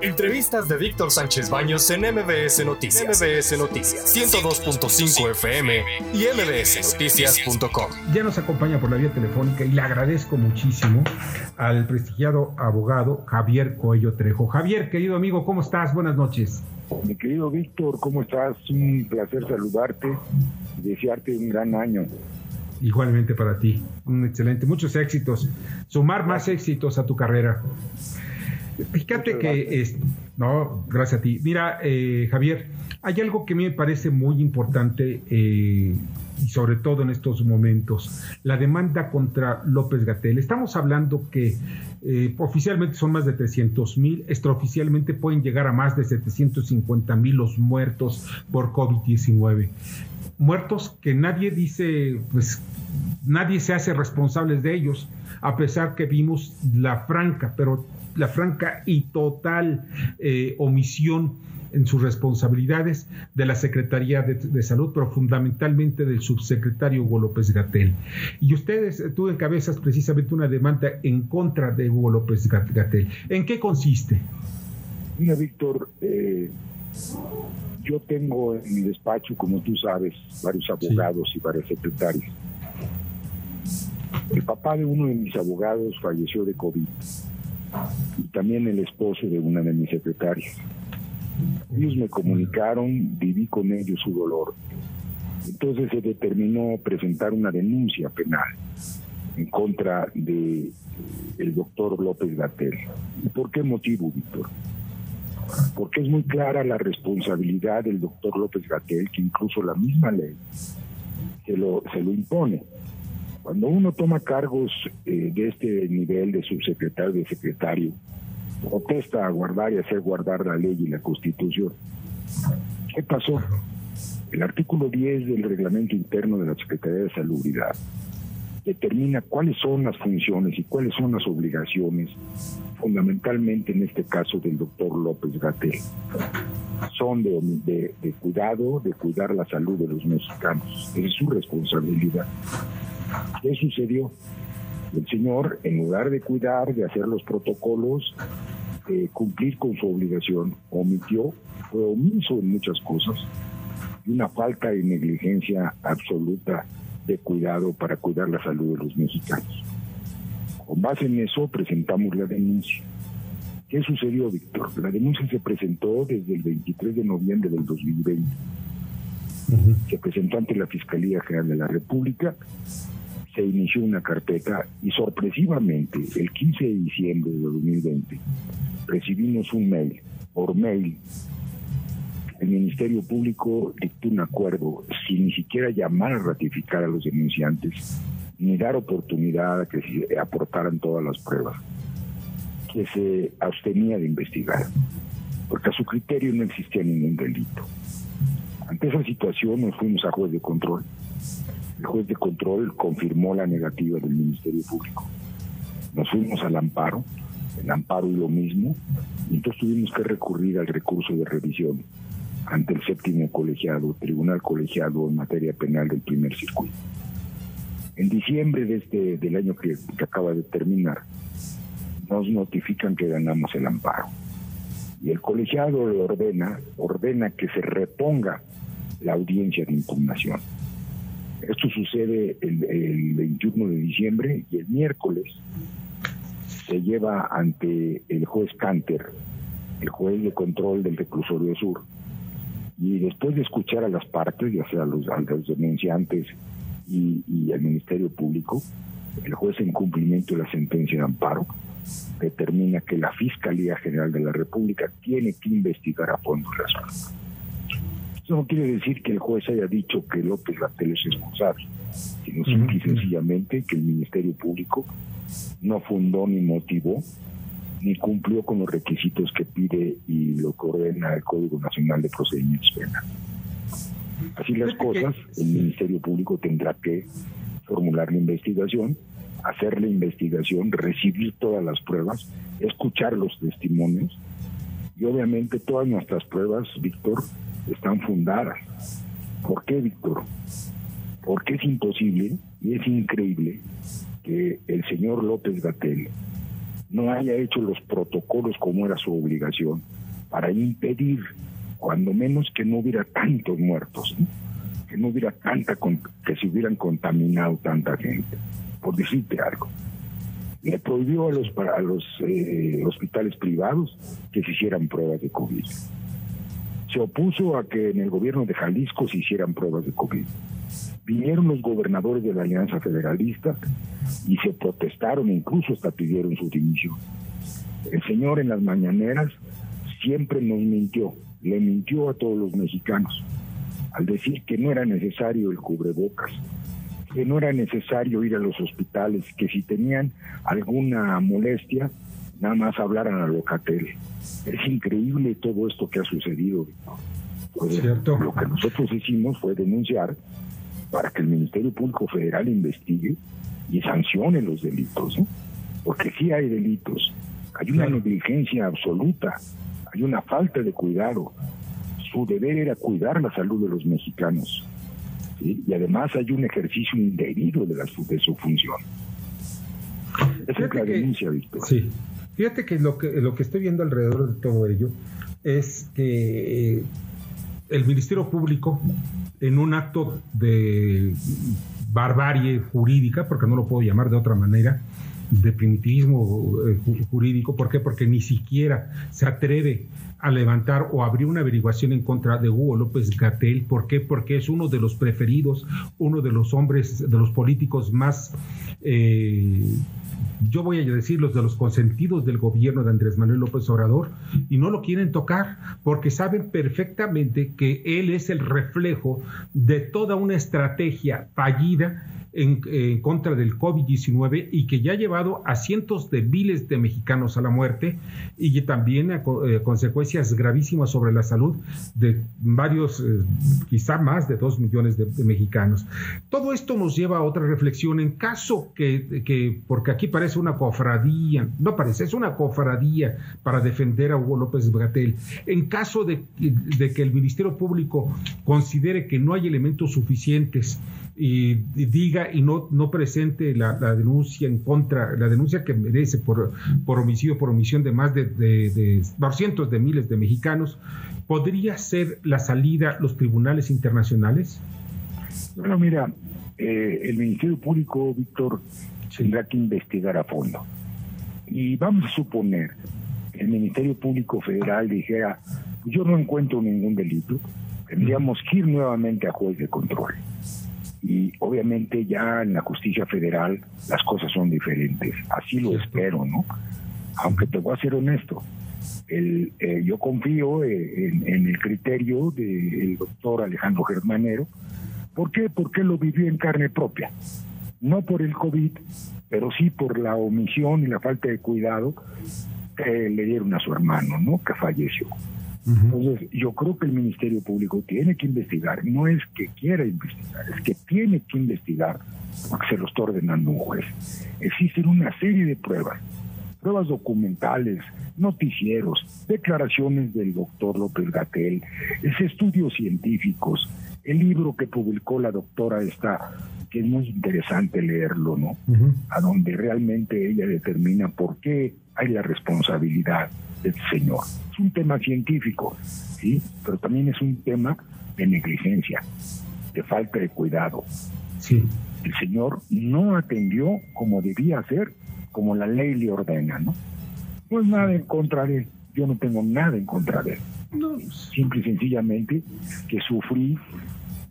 Entrevistas de Víctor Sánchez Baños en MBS Noticias. MBS Noticias 102.5 FM y mbsnoticias.com. Ya nos acompaña por la vía telefónica y le agradezco muchísimo al prestigiado abogado Javier Coello Trejo. Javier, querido amigo, ¿cómo estás? Buenas noches. Mi querido Víctor, ¿cómo estás? Un placer saludarte y desearte un gran año. Igualmente para ti, un excelente, muchos éxitos, sumar más éxitos a tu carrera. Fíjate que, es, no, gracias a ti. Mira, eh, Javier, hay algo que me parece muy importante eh, y sobre todo en estos momentos, la demanda contra López Gatel. Estamos hablando que eh, oficialmente son más de 300 mil, extraoficialmente pueden llegar a más de 750 mil los muertos por COVID-19 muertos que nadie dice, pues nadie se hace responsables de ellos, a pesar que vimos la franca, pero la franca y total eh, omisión en sus responsabilidades de la Secretaría de, Salud, pero fundamentalmente del subsecretario Hugo López Gatel. Y ustedes, tú encabezas precisamente una demanda en contra de Hugo López Gatel. ¿En qué consiste? Mira, Víctor, eh, yo tengo en mi despacho, como tú sabes, varios abogados y varios secretarios. El papá de uno de mis abogados falleció de COVID y también el esposo de una de mis secretarias. Ellos me comunicaron, viví con ellos su dolor. Entonces se determinó presentar una denuncia penal en contra de el doctor López Gatel. ¿Y por qué motivo, Víctor? Porque es muy clara la responsabilidad del doctor López Gatel, que incluso la misma ley se lo, se lo impone. Cuando uno toma cargos eh, de este nivel de subsecretario, de secretario, protesta a guardar y hacer guardar la ley y la constitución. ¿Qué pasó? El artículo 10 del reglamento interno de la Secretaría de Salubridad determina cuáles son las funciones y cuáles son las obligaciones, fundamentalmente en este caso del doctor López Gatel. Son de, de cuidado, de cuidar la salud de los mexicanos. es su responsabilidad. ¿Qué sucedió? El señor, en lugar de cuidar, de hacer los protocolos, de cumplir con su obligación, omitió, fue omiso en muchas cosas, y una falta de negligencia absoluta de cuidado para cuidar la salud de los mexicanos. Con base en eso presentamos la denuncia. ¿Qué sucedió, Víctor? La denuncia se presentó desde el 23 de noviembre del 2020. Se presentó ante la Fiscalía General de la República se inició una carpeta y sorpresivamente el 15 de diciembre de 2020 recibimos un mail, por mail, el Ministerio Público dictó un acuerdo sin ni siquiera llamar a ratificar a los denunciantes ni dar oportunidad a que se aportaran todas las pruebas, que se abstenía de investigar, porque a su criterio no existía ningún delito. Ante esa situación nos fuimos a juez de control el juez de control confirmó la negativa del Ministerio Público. Nos fuimos al amparo, el amparo y lo mismo, y entonces tuvimos que recurrir al recurso de revisión ante el séptimo colegiado, tribunal colegiado en materia penal del primer circuito. En diciembre de este, del año que, acaba de terminar, nos notifican que ganamos el amparo. Y el colegiado le ordena, ordena que se reponga la audiencia de impugnación. Esto sucede el, 21 de diciembre y el miércoles se lleva ante el juez Canter, el juez de control del reclusorio sur, y después de escuchar a las partes, ya sea a los, denunciantes y, y al Ministerio Público, el juez en cumplimiento de la sentencia de amparo determina que la Fiscalía General de la República tiene que investigar a fondo el asunto. Eso no quiere decir que el juez haya dicho que López Gatel es responsable, sino simple y sencillamente que el Ministerio Público no fundó ni motivó ni cumplió con los requisitos que pide y lo que ordena el Código Nacional de Procedimientos Penales. Así las cosas, el Ministerio Público tendrá que formular la investigación, hacer la investigación, recibir todas las pruebas, escuchar los testimonios y obviamente todas nuestras pruebas, Víctor, están fundadas. ¿Por qué, Víctor? Porque es imposible y es increíble que el señor López Gatel no haya hecho los protocolos como era su obligación para impedir, cuando menos, que no hubiera tantos muertos, que no hubiera tanta, que se hubieran contaminado tanta gente, por decirte algo. Le prohibió a los, a los eh, hospitales privados que se hicieran pruebas de COVID. Se opuso a que en el gobierno de Jalisco se hicieran pruebas de COVID. Vinieron los gobernadores de la Alianza Federalista y se protestaron, incluso hasta pidieron su dimisión. El señor en las mañaneras siempre nos mintió, le mintió a todos los mexicanos al decir que no era necesario el cubrebocas, que no era necesario ir a los hospitales, que si tenían alguna molestia, nada más hablaran a Locatel. Es increíble todo esto que ha sucedido. Lo que nosotros hicimos fue denunciar para que el Ministerio Público Federal investigue y sancione los delitos, porque sí hay delitos, hay una negligencia absoluta, hay una falta de cuidado. Su deber era cuidar la salud de los mexicanos. Y además hay un ejercicio indebido de, la, de su función. Esa es la denuncia, Víctor. Sí. Fíjate que lo, que lo que estoy viendo alrededor de todo ello es que el Ministerio Público, en un acto de barbarie jurídica, porque no lo puedo llamar de otra manera, de primitivismo eh, jurídico. ¿Por qué? Porque ni siquiera se atreve a levantar o abrir una averiguación en contra de Hugo López Gatel. ¿Por qué? Porque es uno de los preferidos, uno de los hombres, de los políticos más, eh, yo voy a decir, los de los consentidos del gobierno de Andrés Manuel López Obrador, y no lo quieren tocar porque saben perfectamente que él es el reflejo de toda una estrategia fallida en, contra del COVID-19 y que ya ha llevado a cientos de miles de mexicanos a la muerte y también a, eh, consecuencias gravísimas sobre la salud de varios, eh, quizá más de dos millones de, mexicanos. Todo esto nos lleva a otra reflexión. En caso que, que, porque aquí parece una cofradía, no parece, es una cofradía para defender a Hugo López Gatel, en caso de, de que el Ministerio Público considere que no hay elementos suficientes y diga y no, no presente la, denuncia en contra, la denuncia que merece por, por homicidio, por omisión de más de, de, de cientos de miles de mexicanos, ¿podría ser la salida los tribunales internacionales? Bueno, mira, eh, el Ministerio Público, Víctor, tendrá que investigar a fondo. Y vamos a suponer que el Ministerio Público Federal dijera, yo no encuentro ningún delito, tendríamos que ir nuevamente a juez de control y obviamente ya en la justicia federal las cosas son diferentes. Así lo espero, ¿no? Aunque te voy a ser honesto, el, eh, yo confío eh, en, el criterio del doctor Alejandro Germanero. ¿Por qué? Porque lo vivió en carne propia. No por el COVID, pero sí por la omisión y la falta de cuidado que le dieron a su hermano, ¿no? Que falleció. Entonces, yo creo que el Ministerio Público tiene que investigar, no es que quiera investigar, es que tiene que investigar porque se lo está ordenando un juez. Existen una serie de pruebas, pruebas documentales, noticieros, declaraciones del doctor López Gatel, estudios científicos, el libro que publicó la doctora está, que es muy interesante leerlo, ¿no? A donde realmente ella determina por qué hay la responsabilidad del Señor. Es un tema científico, ¿sí? Pero también es un tema de negligencia, de falta de cuidado. Sí. El Señor no atendió como debía hacer, como la ley le ordena, ¿no? No es nada en contra de él, yo no tengo nada en contra de él. No. Simple y sencillamente que sufrí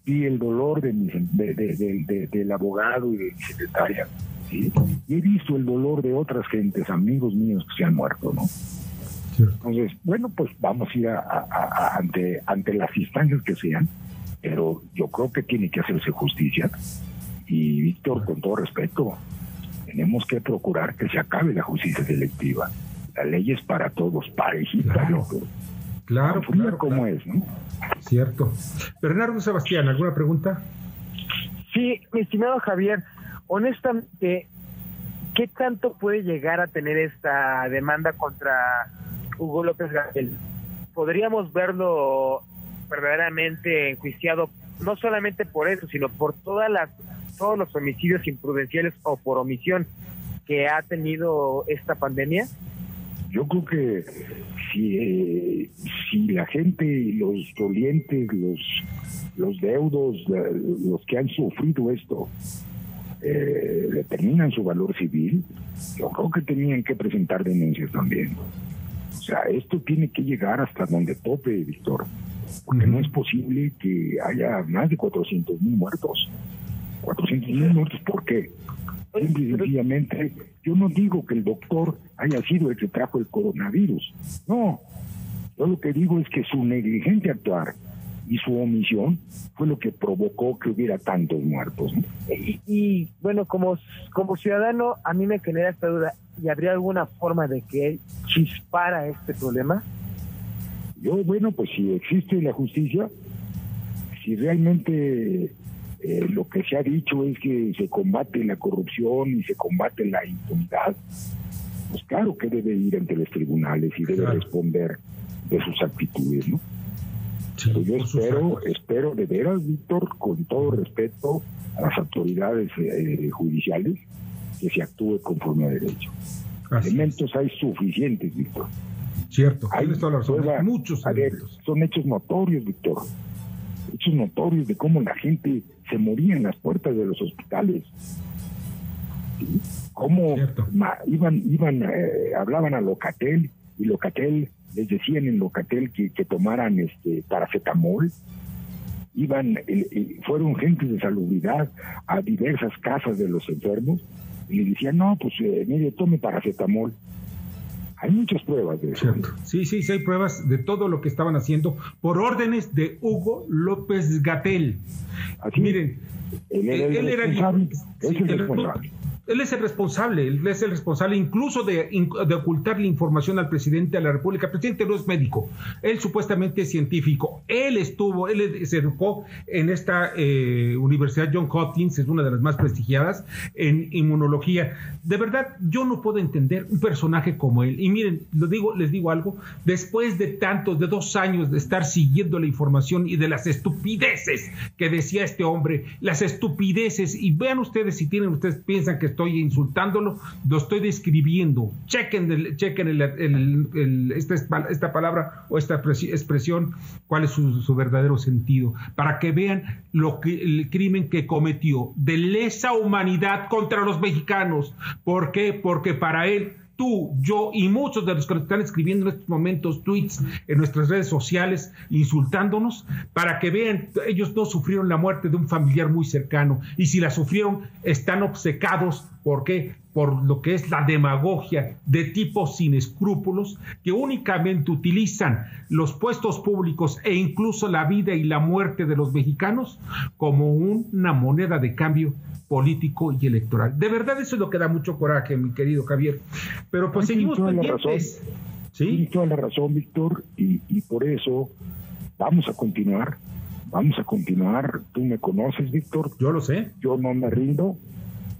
y el dolor de, mi, del abogado y de mi secretaria. ¿sí? Y he visto el dolor de otras gentes, amigos míos que se han muerto, ¿no? Entonces, bueno, pues vamos a ir ante, ante las instancias que sean, pero yo creo que tiene que hacerse justicia. Y Víctor, con todo respeto, tenemos que procurar que se acabe la justicia selectiva. La ley es para todos, parejita, claro. Claro, claro, como es, ¿no? Cierto. Bernardo Sebastián, ¿alguna pregunta? Sí, mi estimado Javier, honestamente, ¿qué tanto puede llegar a tener esta demanda contra Hugo López Gatel. Podríamos verlo verdaderamente enjuiciado, no solamente por eso, sino por todas las, todos los homicidios imprudenciales o por omisión. que ha tenido esta pandemia? Yo creo que si, eh, si la gente, los dolientes, los, los deudos, los que han sufrido esto, eh, determinan su valor civil, yo creo que tenían que presentar denuncias también. O sea, esto tiene que llegar hasta donde tope, Víctor, porque no es posible que haya más de 400 mil muertos. 400 mil muertos, ¿por qué? Y sencillamente, yo no digo que el doctor haya sido el que trajo el coronavirus. No. Yo lo que digo es que su negligente actuar y su omisión fue lo que provocó que hubiera tantos muertos. Y, bueno, como, como ciudadano, a mí me genera esta duda. ¿Y habría alguna forma de que él chispara este problema? Yo, bueno, pues si existe la justicia, si realmente eh, lo que se ha dicho es que se combate la corrupción y se combate la impunidad, pues claro que debe ir ante los tribunales y debe responder de sus actitudes, ¿no? yo espero, espero de veras, Víctor, con todo respeto a las autoridades eh, judiciales, que se actúe conforme a derecho. Elementos hay suficientes, Víctor. Cierto, hay muchos Son hechos notorios, Víctor. Hechos notorios de cómo la gente se moría en las puertas de los hospitales. Cómo iban, iban, eh, hablaban a Locatel y Locatel les decían en Locatel que, que tomaran este paracetamol. Iban, fueron gentes de salubridad a diversas casas de los enfermos y les decían, no, pues eh, mire, tome paracetamol. Hay muchas pruebas de eso. Sí, sí, sí, hay pruebas de todo lo que estaban haciendo por órdenes de Hugo López Gatel. Miren, él, era el responsable. Él es el responsable, él es el responsable incluso de, de, ocultar la información al presidente de la República. El presidente no es médico, él supuestamente es científico. Él estuvo, él se educó en esta eh, Universidad John Hopkins, es una de las más prestigiadas en inmunología. De verdad, yo no puedo entender un personaje como él. Y miren, lo digo, les digo algo, después de tantos, de dos años de estar siguiendo la información y de las estupideces que decía este hombre, las estupideces, y vean ustedes si tienen, ustedes piensan que estoy insultándolo, lo estoy describiendo. Chequen, chequen el, esta, palabra o esta expresión, cuál es su, verdadero sentido, para que vean lo que, el crimen que cometió de lesa humanidad contra los mexicanos. ¿Por qué? Porque para él tú, yo y muchos de los que están escribiendo en estos momentos tweets en nuestras redes sociales insultándonos, para que vean, ellos no sufrieron la muerte de un familiar muy cercano. Y si la sufrieron están obcecados, ¿por qué? Por lo que es la demagogia de tipos sin escrúpulos que únicamente utilizan los puestos públicos e incluso la vida y la muerte de los mexicanos como una moneda de cambio político y electoral. De verdad eso es lo que da mucho coraje, mi querido Javier. Pero pues seguimos pendientes. ¿Sí? Tienes toda la razón, Víctor, y, por eso vamos a continuar, vamos a continuar. Tú me conoces, Víctor. Yo lo sé. Yo no me rindo.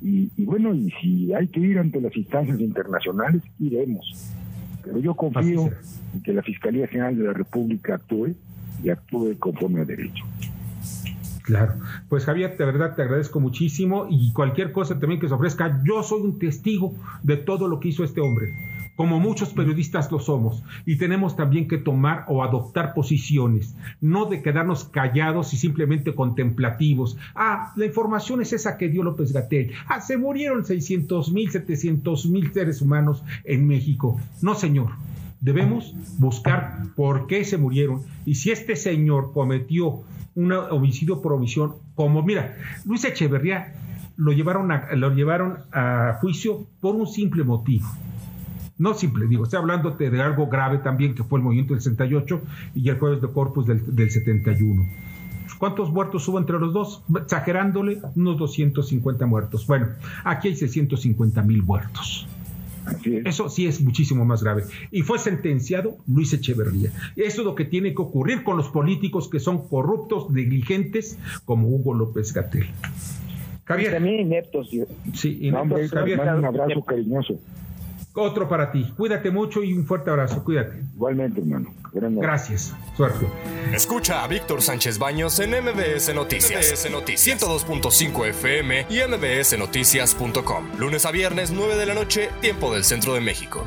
Y, y bueno, y si hay que ir ante las instancias internacionales, iremos. Pero yo confío en que la Fiscalía General de la República actúe y actúe conforme a derecho. Claro. Pues Javier, de verdad te agradezco muchísimo y cualquier cosa también que se ofrezca, yo soy un testigo de todo lo que hizo este hombre como muchos periodistas lo somos, y tenemos también que tomar o adoptar posiciones, no de quedarnos callados y simplemente contemplativos. Ah, la información es esa que dio López Gatel. Ah, se murieron 600 mil, 700 mil seres humanos en México. No, señor. Debemos buscar por qué se murieron y si este señor cometió un homicidio por omisión, como mira, Luis Echeverría lo llevaron a, lo llevaron a juicio por un simple motivo. No simple, digo, estoy hablando de algo grave también que fue el movimiento del 68 y el jueves de Corpus del, del 71. ¿Cuántos muertos hubo entre los dos? Exagerándole, unos 250 muertos. Bueno, aquí hay 650 mil muertos. Eso sí es muchísimo más grave. Y fue sentenciado Luis Echeverría. Eso es lo que tiene que ocurrir con los políticos que son corruptos, negligentes, como Hugo López Gatel. Javier. También ineptos. Sí, ineptos. un abrazo cariñoso. Otro para ti. Cuídate mucho y un fuerte abrazo. Cuídate. Igualmente, hermano. Gracias. Suerte. Escucha a Víctor Sánchez Baños en MBS Noticias. MBS Noticias 102.5 FM y MBSNoticias.com. Lunes a viernes, 9 de la noche, tiempo del centro de México.